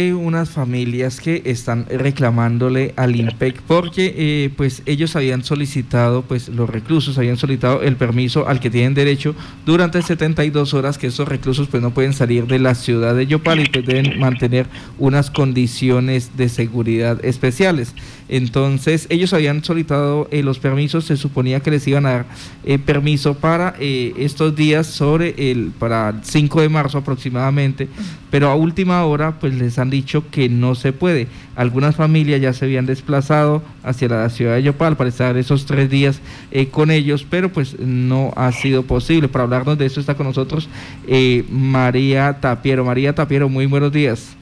Hay unas familias que están reclamándole al IMPEC porque eh, pues ellos habían solicitado, pues los reclusos habían solicitado el permiso al que tienen derecho durante 72 horas que esos reclusos pues no pueden salir de la ciudad de Yopal y pues deben mantener unas condiciones de seguridad especiales. Entonces ellos habían solicitado eh, los permisos, se suponía que les iban a dar eh, permiso para estos días sobre el, para el 5 de marzo aproximadamente, pero a última hora pues les han dicho que no se puede. Algunas familias ya se habían desplazado hacia la ciudad de Yopal para estar esos tres días eh, con ellos, pero pues no ha sido posible. Para hablarnos de eso está con nosotros eh, María Tapiero. María Tapiero, muy buenos días.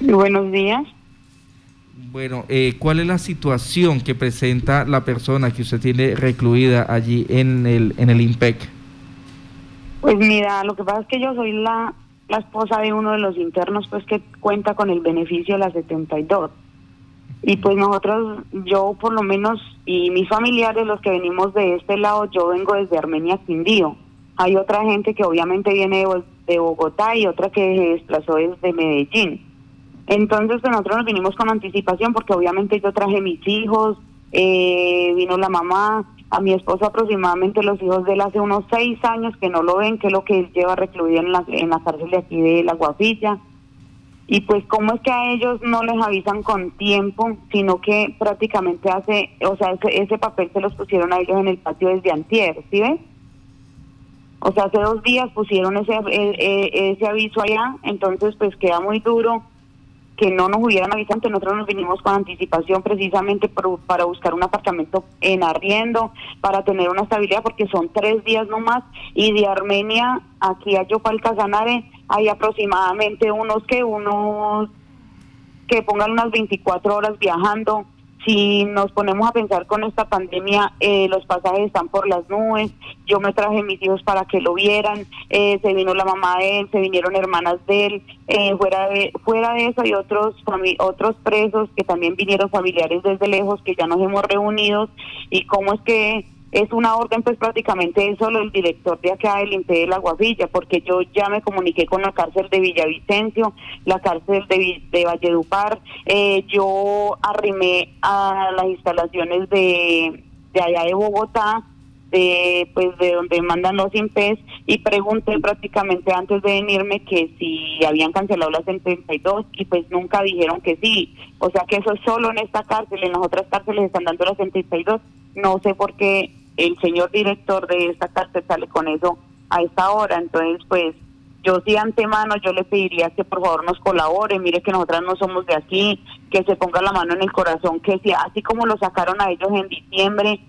Muy buenos días. Bueno, eh, ¿cuál es la situación que presenta la persona que usted tiene recluida allí en el, en el IMPEC? Pues mira, lo que pasa es que yo soy la la esposa de uno de los internos pues que cuenta con el beneficio de la 72. Y pues nosotros, yo por lo menos, y mis familiares, los que venimos de este lado, yo vengo desde Armenia Quindío. Hay otra gente que obviamente viene de Bogotá y otra que se desplazó desde Medellín. Entonces pues, nosotros nos vinimos con anticipación porque obviamente yo traje mis hijos, eh, vino la mamá, a mi esposo aproximadamente los hijos de él hace unos seis años que no lo ven, que es lo que él lleva recluido en la, en la cárcel de aquí de La Guapilla. Y pues cómo es que a ellos no les avisan con tiempo, sino que prácticamente hace, o sea, ese, papel se los pusieron a ellos en el patio desde antier, ¿sí ves? O sea, hace dos días pusieron ese, e, e, ese aviso allá, entonces pues queda muy duro que no nos hubieran avisado, nosotros nos vinimos con anticipación precisamente para buscar un apartamento en arriendo, para tener una estabilidad, porque son tres días nomás, y de Armenia aquí a Yopal Casanare hay aproximadamente unos que unos que pongan unas 24 horas viajando, si nos ponemos a pensar con esta pandemia, eh, los pasajes están por las nubes. Yo me traje mis hijos para que lo vieran. Eh, se vino la mamá de él, se vinieron hermanas de él. Eh, fuera de fuera de eso hay otros otros presos que también vinieron familiares desde lejos que ya nos hemos reunido. Y cómo es que es una orden pues prácticamente es solo el director de acá del INPE de la Guavilla, porque yo ya me comuniqué con la cárcel de Villavicencio, la cárcel de, de Valledupar, eh, yo arrimé a las instalaciones de, de allá de Bogotá, de pues de donde mandan los INPEs y pregunté prácticamente antes de venirme que si habían cancelado las 72 y pues nunca dijeron que sí, o sea que eso es solo en esta cárcel, en las otras cárceles están dando las 72, no sé por qué el señor director de esta cárcel sale con eso a esta hora. Entonces, pues yo sí antemano, yo le pediría que por favor nos colabore, mire que nosotras no somos de aquí, que se ponga la mano en el corazón, que si así como lo sacaron a ellos en diciembre,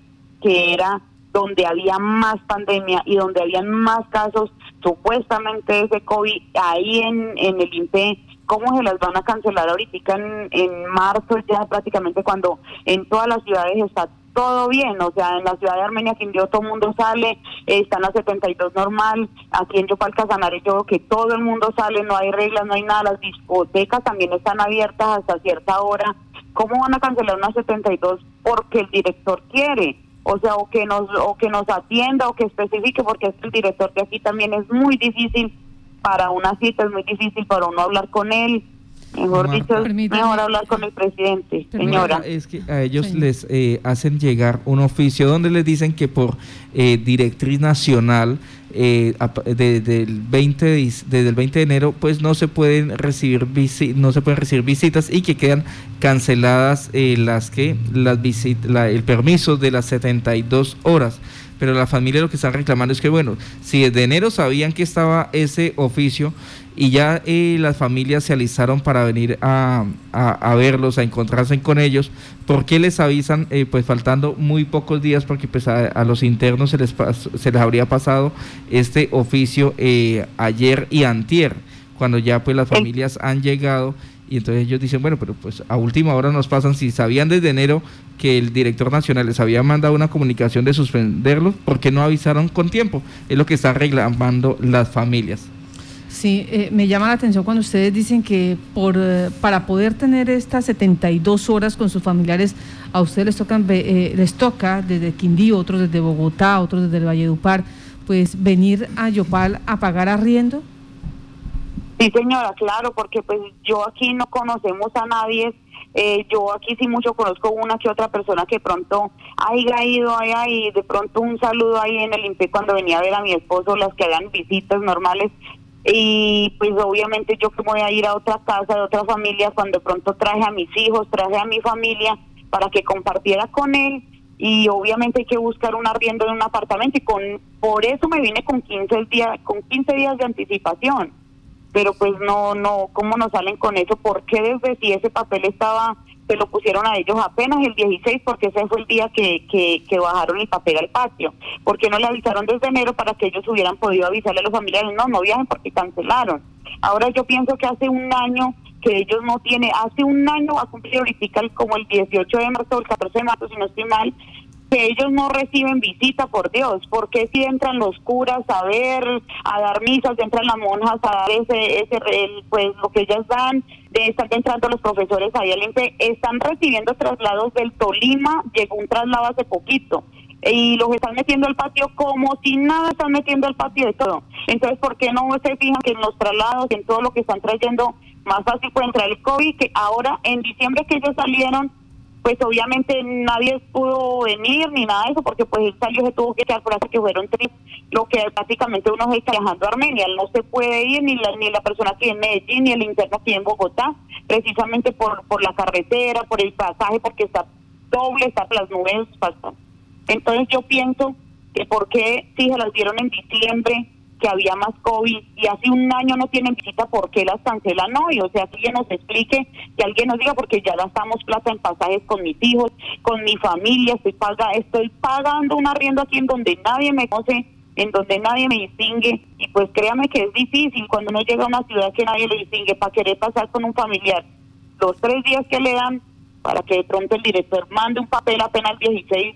que era donde había más pandemia y donde habían más casos supuestamente ese COVID ahí en, en el INPE, ¿cómo se las van a cancelar ahorita en, en marzo ya prácticamente cuando en todas las ciudades está todo bien, o sea, en la ciudad de Armenia, Quindío, todo el mundo sale, están las 72 normal, aquí en Yopal Casanare yo que todo el mundo sale, no hay reglas, no hay nada, las discotecas también están abiertas hasta cierta hora, ¿cómo van a cancelar unas 72 porque el director quiere? O sea, o que nos o que nos atienda o que especifique porque es el director de aquí también es muy difícil para una cita, es muy difícil para uno hablar con él Mejor dicho, mejor hablar con el presidente, señora. Es que a ellos les eh, hacen llegar un oficio donde les dicen que por eh, directriz nacional eh, desde el 20 de, desde el 20 de enero pues no se pueden recibir no se pueden recibir visitas y que quedan canceladas eh, las que las visitas el permiso de las 72 horas pero la familia lo que están reclamando es que, bueno, si desde enero sabían que estaba ese oficio y ya eh, las familias se alistaron para venir a, verlos, a encontrarse con ellos, ¿por qué les avisan, eh, pues faltando muy pocos días, porque pues a, los internos se les, se les habría pasado este oficio eh, ayer y antier, cuando ya pues las familias han llegado y entonces ellos dicen, bueno, pero pues a última hora nos pasan, si sabían desde enero que el director nacional les había mandado una comunicación de suspenderlo, ¿por qué no avisaron con tiempo? Es lo que están reclamando las familias. Sí, eh, me llama la atención cuando ustedes dicen que por eh, para poder tener estas 72 horas con sus familiares, a ustedes les, tocan, eh, les toca desde Quindío, otros desde Bogotá, otros desde el Valledupar, pues venir a Yopal a pagar arriendo. Sí, señora, claro, porque pues yo aquí no conocemos a nadie. Eh, yo aquí sí mucho conozco una que otra persona que pronto haya ido allá y de pronto un saludo ahí en el INPE cuando venía a ver a mi esposo, las que hagan visitas normales. Y pues obviamente yo que voy a ir a otra casa de otra familia cuando pronto traje a mis hijos, traje a mi familia para que compartiera con él y obviamente hay que buscar un arriendo en un apartamento y con por eso me vine con 15 días con 15 días de anticipación pero pues no, no, ¿cómo nos salen con eso? ¿Por qué desde si ese papel estaba, se lo pusieron a ellos apenas el 16 porque ese fue el día que, que, que bajaron el papel al patio? ¿Por qué no le avisaron desde enero para que ellos hubieran podido avisarle a los familiares? No, no viajen porque cancelaron. Ahora yo pienso que hace un año que ellos no tienen, hace un año va a cumplir ahorita como el 18 de marzo, el 14 de marzo, si no estoy mal, que ellos no reciben visita, por Dios, porque si entran los curas a ver, a dar misas, entran las monjas a dar ese, ese pues lo que ellas dan, de están entrando los profesores ahí al están recibiendo traslados del Tolima, llegó un traslado hace poquito, y los están metiendo al patio como si nada están metiendo al patio de todo. Entonces, ¿por qué no se fijan que en los traslados, en todo lo que están trayendo, más fácil puede entrar el COVID, que ahora en diciembre que ellos salieron, pues obviamente nadie pudo venir ni nada de eso porque pues él salió se tuvo que quedar por así que fueron tres lo que prácticamente uno está viajando a Armenia. No se puede ir ni la ni la persona que en Medellín ni el interno aquí en Bogotá precisamente por por la carretera por el pasaje porque está doble está las nubes entonces yo pienso que por qué si se las dieron en diciembre que había más COVID y hace un año no tienen visita, ¿por qué las cancelan hoy? O sea, que alguien nos explique, que alguien nos diga, porque ya gastamos plata en pasajes con mis hijos, con mi familia, estoy, paga, estoy pagando un arriendo aquí en donde nadie me conoce, en donde nadie me distingue, y pues créame que es difícil cuando uno llega a una ciudad que nadie lo distingue para querer pasar con un familiar los tres días que le dan para que de pronto el director mande un papel apenas el 16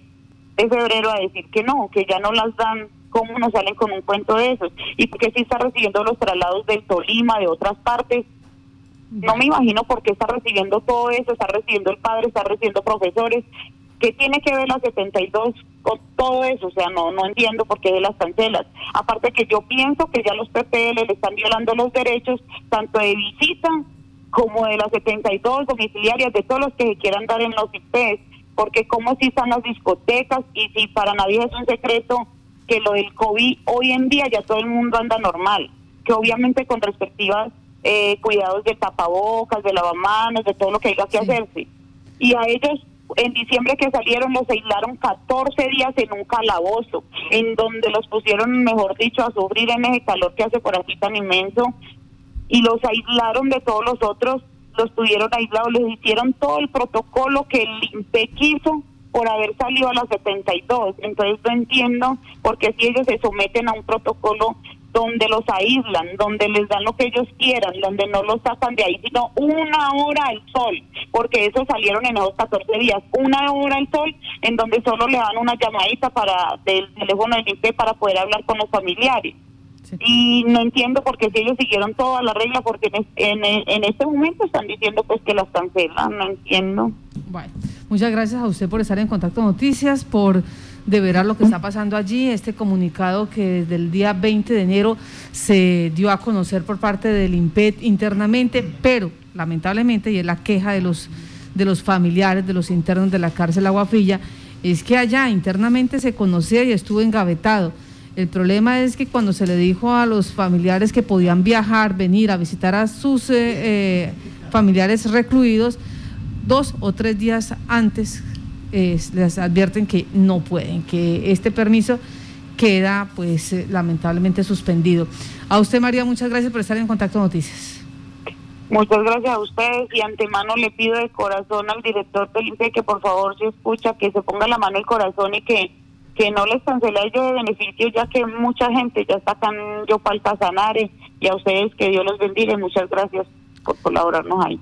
de febrero a decir que no, que ya no las dan ¿cómo nos salen con un cuento de esos? ¿Y por qué si está recibiendo los traslados del Tolima, de otras partes? No me imagino por qué está recibiendo todo eso, está recibiendo el padre, está recibiendo profesores. ¿Qué tiene que ver la 72 con todo eso? O sea, no no entiendo por qué de las cancelas. Aparte que yo pienso que ya los PPL le están violando los derechos, tanto de visita como de las 72 domiciliarias, de todos los que se quieran dar en los IPs, porque como si están las discotecas y si para nadie es un secreto que lo del COVID hoy en día ya todo el mundo anda normal, que obviamente con respectivas eh, cuidados de tapabocas, de lavamanos, de todo lo que haya que hacerse. Y a ellos en diciembre que salieron los aislaron 14 días en un calabozo, en donde los pusieron, mejor dicho, a sufrir en ese calor que hace por aquí tan inmenso, y los aislaron de todos los otros, los tuvieron aislados, les hicieron todo el protocolo que el INPE quiso por haber salido a las 72. Entonces no entiendo por qué si ellos se someten a un protocolo donde los aíslan, donde les dan lo que ellos quieran, donde no los sacan de ahí, sino una hora al sol, porque esos salieron en esos 14 días, una hora al sol, en donde solo le dan una llamadita para del teléfono del IP para poder hablar con los familiares. Y no entiendo por qué si ellos siguieron toda la regla, porque en, en, en este momento están diciendo pues que las cancelan, no entiendo. Bueno. Muchas gracias a usted por estar en Contacto Noticias, por deverar lo que está pasando allí, este comunicado que desde el día 20 de enero se dio a conocer por parte del IMPET internamente, pero lamentablemente, y es la queja de los, de los familiares, de los internos de la cárcel Aguafilla, es que allá internamente se conocía y estuvo engavetado. El problema es que cuando se le dijo a los familiares que podían viajar, venir a visitar a sus eh, eh, familiares recluidos, dos o tres días antes les advierten que no pueden, que este permiso queda pues eh, lamentablemente suspendido. A usted María, muchas gracias por estar en Contacto Noticias. Muchas gracias a ustedes y antemano le pido de corazón al director del INPE que por favor se escucha, que se ponga la mano el corazón y que, que no les cancele a ellos de beneficio, ya que mucha gente ya está acá en Yopal Casanare y a ustedes que Dios los bendiga muchas gracias por colaborarnos ahí.